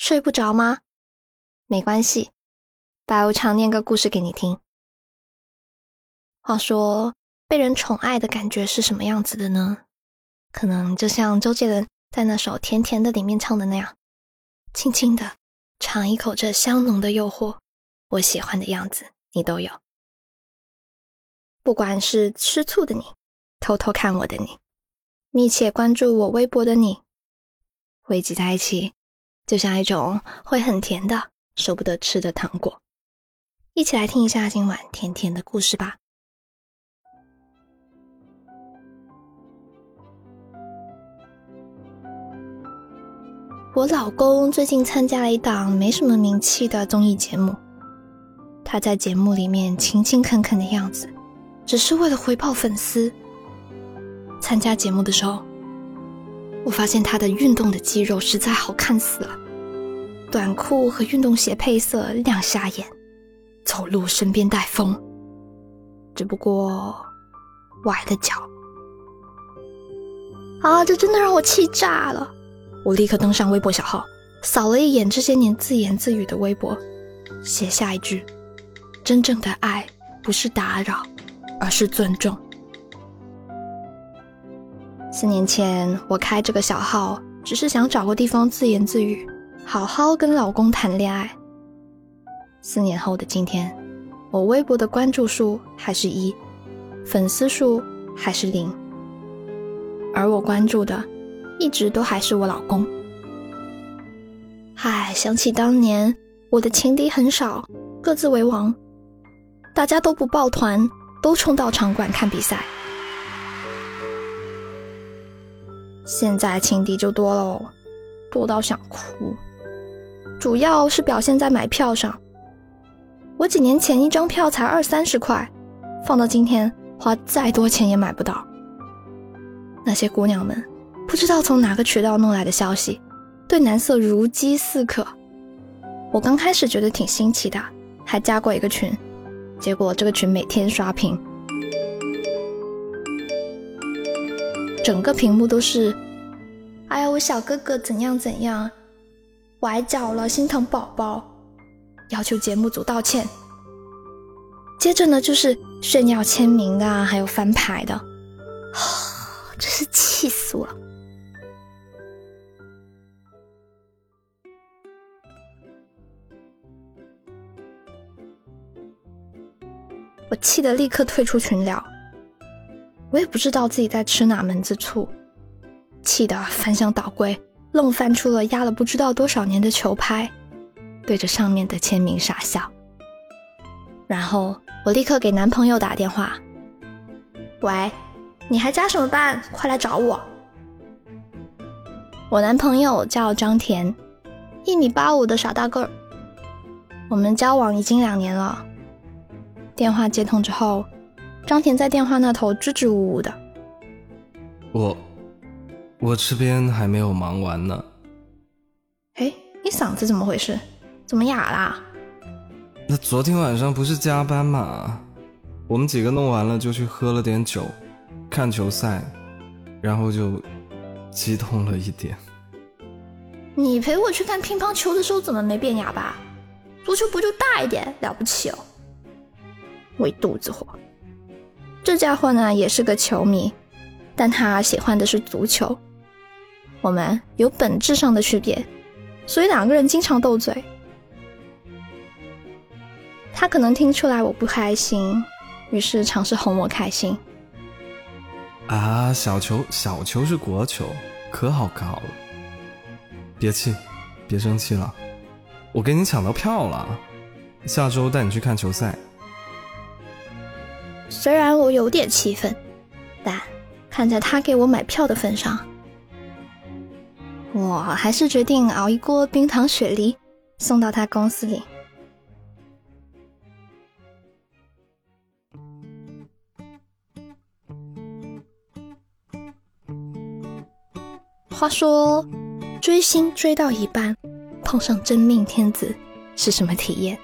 睡不着吗？没关系，白无常念个故事给你听。话说，被人宠爱的感觉是什么样子的呢？可能就像周杰伦在那首《甜甜的》里面唱的那样，轻轻的尝一口这香浓的诱惑，我喜欢的样子，你都有。不管是吃醋的你，偷偷看我的你，密切关注我微博的你，汇集在一起，就像一种会很甜的、舍不得吃的糖果。一起来听一下今晚甜甜的故事吧。我老公最近参加了一档没什么名气的综艺节目，他在节目里面勤勤恳恳的样子。只是为了回报粉丝。参加节目的时候，我发现他的运动的肌肉实在好看死了，短裤和运动鞋配色亮瞎眼，走路身边带风。只不过崴了脚。啊，这真的让我气炸了！我立刻登上微博小号，扫了一眼这些年自言自语的微博，写下一句：真正的爱不是打扰。而是尊重。四年前，我开这个小号，只是想找个地方自言自语，好好跟老公谈恋爱。四年后的今天，我微博的关注数还是一，粉丝数还是零，而我关注的，一直都还是我老公。唉，想起当年，我的情敌很少，各自为王，大家都不抱团。都冲到场馆看比赛，现在情敌就多喽，多到想哭。主要是表现在买票上，我几年前一张票才二三十块，放到今天花再多钱也买不到。那些姑娘们不知道从哪个渠道弄来的消息，对男色如饥似渴。我刚开始觉得挺新奇的，还加过一个群。结果这个群每天刷屏，整个屏幕都是“哎呀，我小哥哥怎样怎样，崴脚了，心疼宝宝，要求节目组道歉。”接着呢，就是炫耀签名啊，还有翻牌的，真是气死我了。我气得立刻退出群聊，我也不知道自己在吃哪门子醋，气得翻箱倒柜，愣翻出了压了不知道多少年的球拍，对着上面的签名傻笑。然后我立刻给男朋友打电话：“喂，你还加什么班？快来找我！”我男朋友叫张田，一米八五的傻大个儿，我们交往已经两年了。电话接通之后，张田在电话那头支支吾吾的：“我，我这边还没有忙完呢。”哎，你嗓子怎么回事？怎么哑啦？那昨天晚上不是加班吗？我们几个弄完了就去喝了点酒，看球赛，然后就激动了一点。你陪我去看乒乓球的时候怎么没变哑巴？足球不就大一点了不起哦？我一肚子火，这家伙呢也是个球迷，但他喜欢的是足球。我们有本质上的区别，所以两个人经常斗嘴。他可能听出来我不开心，于是尝试哄我开心。啊，小球，小球是国球，可好可好了。别气，别生气了，我给你抢到票了，下周带你去看球赛。虽然我有点气愤，但看在他给我买票的份上，我还是决定熬一锅冰糖雪梨送到他公司里。话说，追星追到一半，碰上真命天子是什么体验？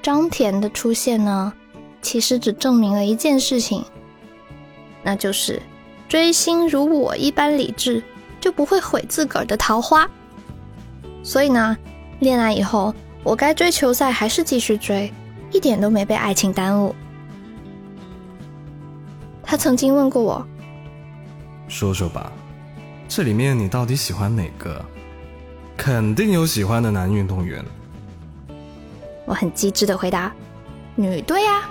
张甜的出现呢，其实只证明了一件事情，那就是追星如我一般理智，就不会毁自个儿的桃花。所以呢，恋爱以后，我该追球赛还是继续追，一点都没被爱情耽误。他曾经问过我，说说吧，这里面你到底喜欢哪个？肯定有喜欢的男运动员。我很机智的回答：“女队呀。”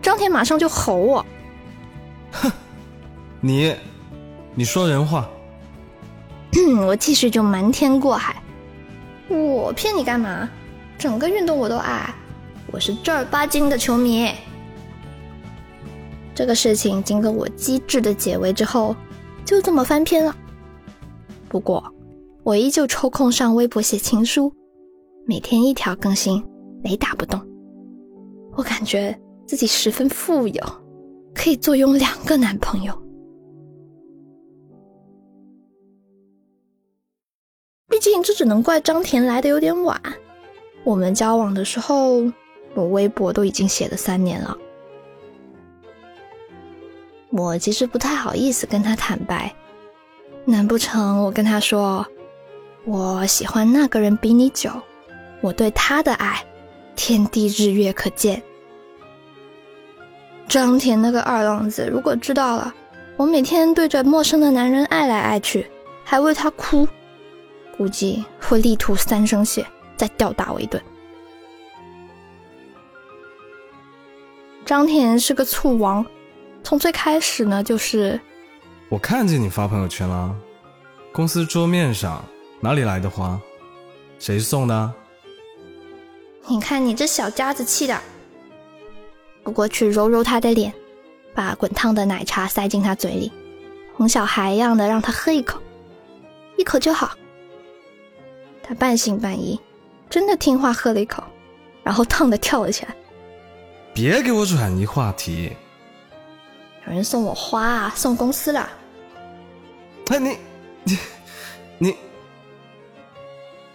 张田马上就吼我：“哼，你，你说人话。”我继续就瞒天过海：“我骗你干嘛？整个运动我都爱，我是正儿八经的球迷。”这个事情经过我机智的解围之后，就这么翻篇了。不过。我依旧抽空上微博写情书，每天一条更新，雷打不动。我感觉自己十分富有，可以坐拥两个男朋友。毕竟这只能怪张田来的有点晚。我们交往的时候，我微博都已经写了三年了。我其实不太好意思跟他坦白，难不成我跟他说？我喜欢那个人比你久，我对他的爱，天地日月可见。张田那个二浪子，如果知道了我每天对着陌生的男人爱来爱去，还为他哭，估计会力吐三升血，再吊打我一顿。张田是个醋王，从最开始呢，就是我看见你发朋友圈了，公司桌面上。哪里来的花？谁送的？你看你这小家子气的，我过去揉揉他的脸，把滚烫的奶茶塞进他嘴里，哄小孩一样的让他喝一口，一口就好。他半信半疑，真的听话喝了一口，然后 烫的跳了起来。别给我转移话题。有人送我花啊，送公司了。哎，你你你。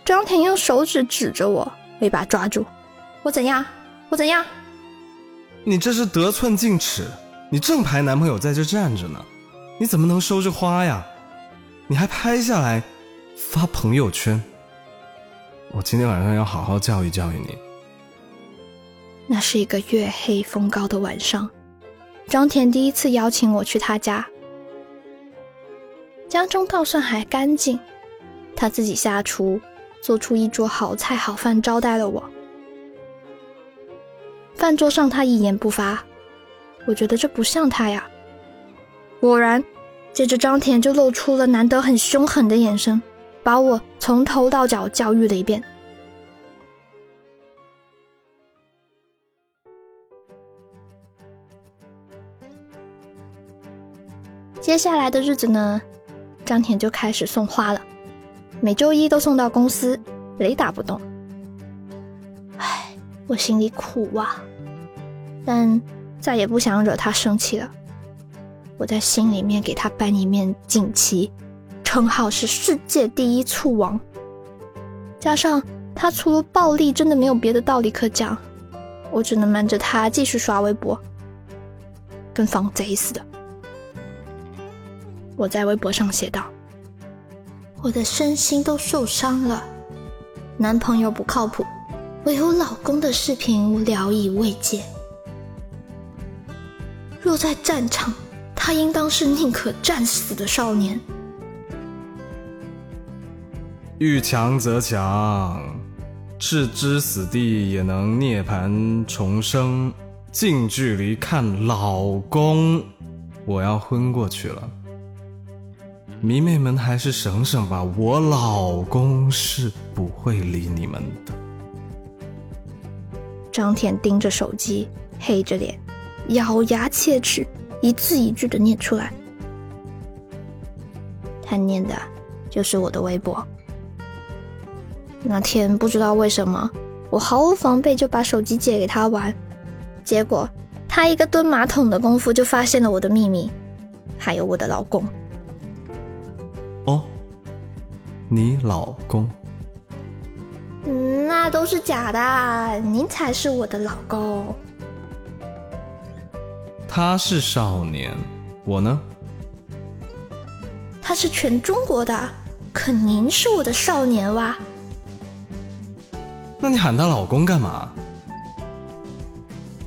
张婷用手指指着我，一把抓住我，怎样？我怎样？你这是得寸进尺！你正牌男朋友在这站着呢，你怎么能收着花呀？你还拍下来发朋友圈？我今天晚上要好好教育教育你。那是一个月黑风高的晚上，张田第一次邀请我去他家，家中倒算还干净，他自己下厨。做出一桌好菜好饭招待了我。饭桌上他一言不发，我觉得这不像他呀。果然，接着张田就露出了难得很凶狠的眼神，把我从头到脚教育了一遍。接下来的日子呢，张田就开始送花了。每周一都送到公司，雷打不动。唉，我心里苦啊，但再也不想惹他生气了。我在心里面给他颁一面锦旗，称号是世界第一醋王。加上他除了暴力，真的没有别的道理可讲。我只能瞒着他继续刷微博，跟防贼似的。我在微博上写道。我的身心都受伤了，男朋友不靠谱，唯有老公的视频我聊以慰藉。若在战场，他应当是宁可战死的少年。遇强则强，置之死地也能涅槃重生。近距离看老公，我要昏过去了。迷妹们还是省省吧，我老公是不会理你们的。张甜盯着手机，黑着脸，咬牙切齿，一字一句的念出来。他念的就是我的微博。那天不知道为什么，我毫无防备就把手机借给他玩，结果他一个蹲马桶的功夫就发现了我的秘密，还有我的老公。哦，你老公？那都是假的，您才是我的老公。他是少年，我呢？他是全中国的，可您是我的少年哇。那你喊他老公干嘛？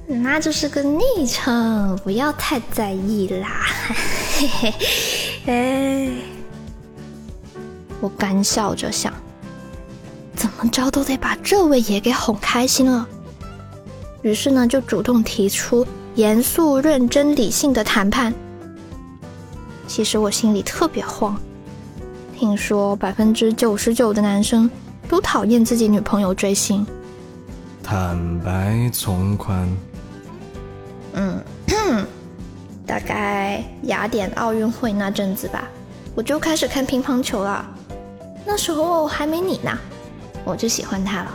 那就是个昵称，不要太在意啦。嘿嘿，哎，我干笑着想，怎么着都得把这位爷给哄开心了。于是呢，就主动提出严肃、认真、理性的谈判。其实我心里特别慌，听说百分之九十九的男生都讨厌自己女朋友追星。坦白从宽。嗯，大概雅典奥运会那阵子吧，我就开始看乒乓球了。那时候还没你呢，我就喜欢他了。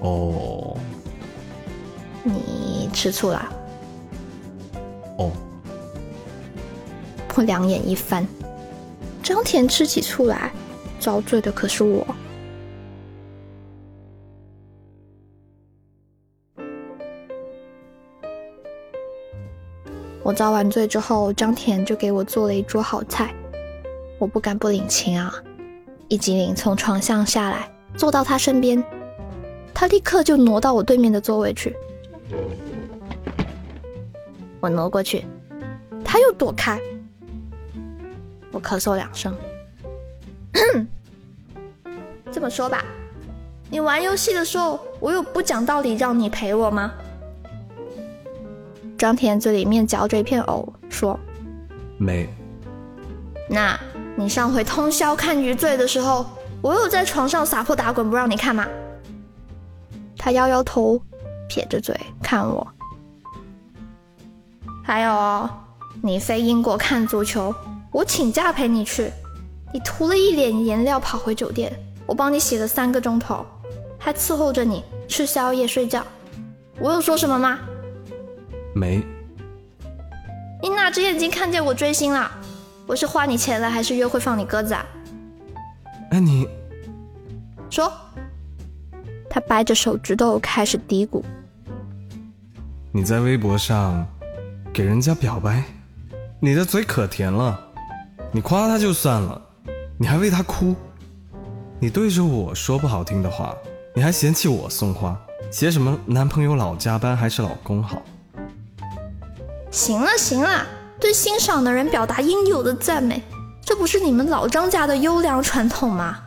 哦。你吃醋了？哦。我两眼一翻，张甜吃起醋来，遭罪的可是我。我遭完罪之后，张田就给我做了一桌好菜，我不敢不领情啊！一激灵从床上下来，坐到他身边，他立刻就挪到我对面的座位去。我挪过去，他又躲开。我咳嗽两声。这么说吧，你玩游戏的时候，我有不讲道理让你陪我吗？张田嘴里面嚼着一片藕，说：“没。”那你上回通宵看余罪的时候，我有在床上撒泼打滚不让你看吗？他摇摇头，撇着嘴看我。还有哦，你飞英国看足球，我请假陪你去，你涂了一脸颜料跑回酒店，我帮你洗了三个钟头，还伺候着你吃宵夜睡觉，我有说什么吗？没，你哪只眼睛看见我追星了？我是花你钱了，还是约会放你鸽子啊？哎，你说。他掰着手指头开始嘀咕。你在微博上给人家表白，你的嘴可甜了。你夸他就算了，你还为他哭。你对着我说不好听的话，你还嫌弃我送花，写什么男朋友老加班还是老公好？行了行了，对欣赏的人表达应有的赞美，这不是你们老张家的优良传统吗？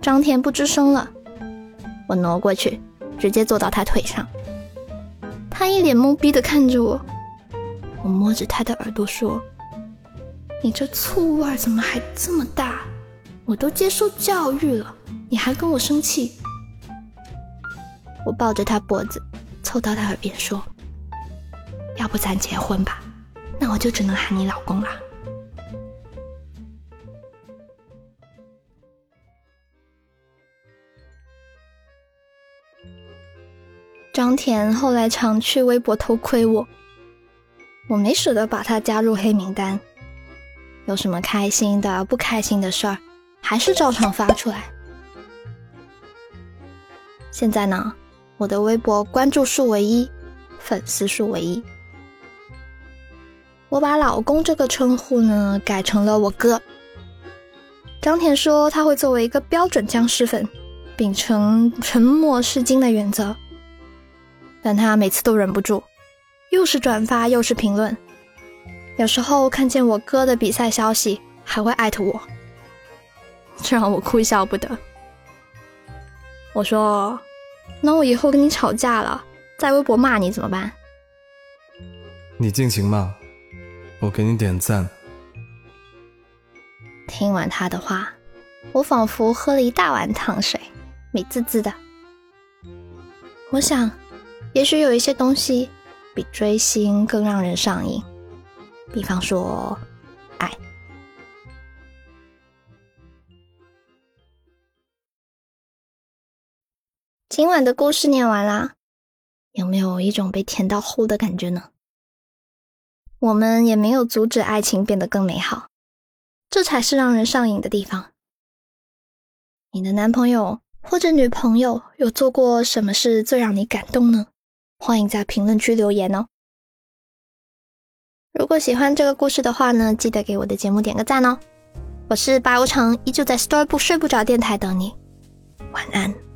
张甜不吱声了，我挪过去，直接坐到他腿上。他一脸懵逼的看着我，我摸着他的耳朵说：“你这醋味怎么还这么大？我都接受教育了，你还跟我生气？”我抱着他脖子，凑到他耳边说。要不咱结婚吧，那我就只能喊你老公了。张甜后来常去微博偷窥我，我没舍得把他加入黑名单。有什么开心的、不开心的事儿，还是照常发出来。现在呢，我的微博关注数为一，粉丝数为一。我把“老公”这个称呼呢改成了我哥。张田说他会作为一个标准僵尸粉，秉承沉默是金的原则，但他每次都忍不住，又是转发又是评论，有时候看见我哥的比赛消息还会艾特我，这让我哭笑不得。我说：“那我以后跟你吵架了，在微博骂你怎么办？”你尽情骂。我给你点赞。听完他的话，我仿佛喝了一大碗糖水，美滋滋的。我想，也许有一些东西比追星更让人上瘾，比方说，爱。今晚的故事念完啦，有没有一种被甜到齁的感觉呢？我们也没有阻止爱情变得更美好，这才是让人上瘾的地方。你的男朋友或者女朋友有做过什么事最让你感动呢？欢迎在评论区留言哦。如果喜欢这个故事的话呢，记得给我的节目点个赞哦。我是白无常，依旧在 store 不睡不着电台等你，晚安。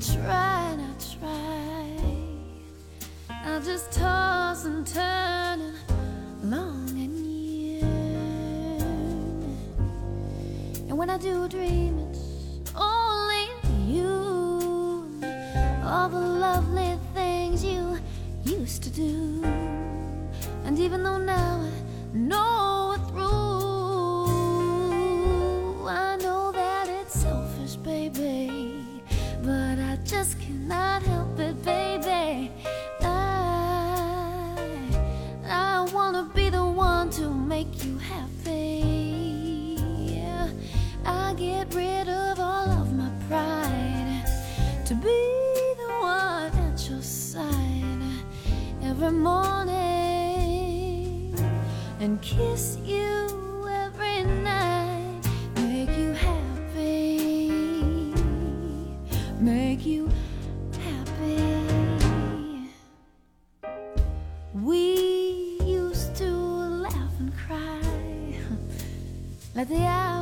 try and I try. I just toss and turn and long and yearn. And when I do dream. Let the hour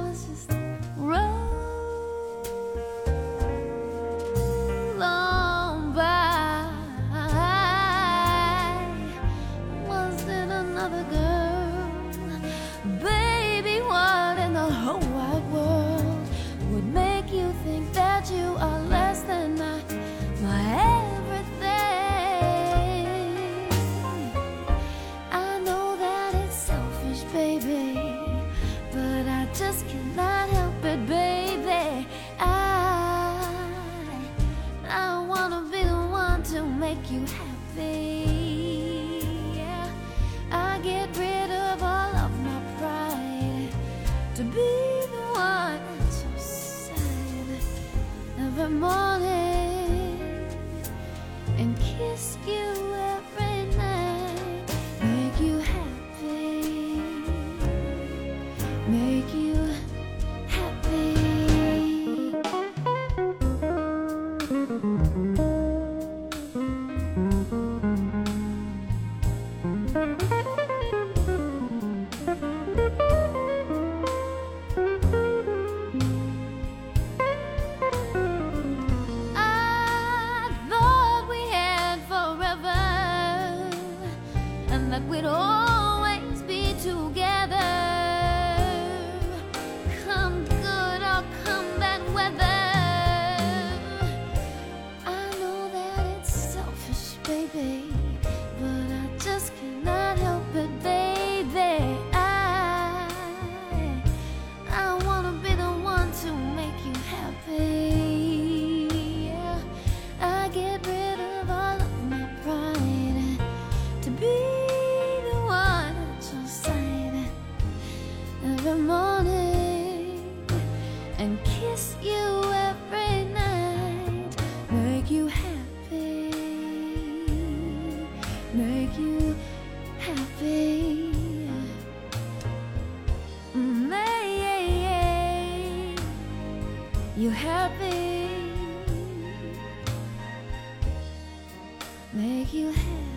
happy, make you happy.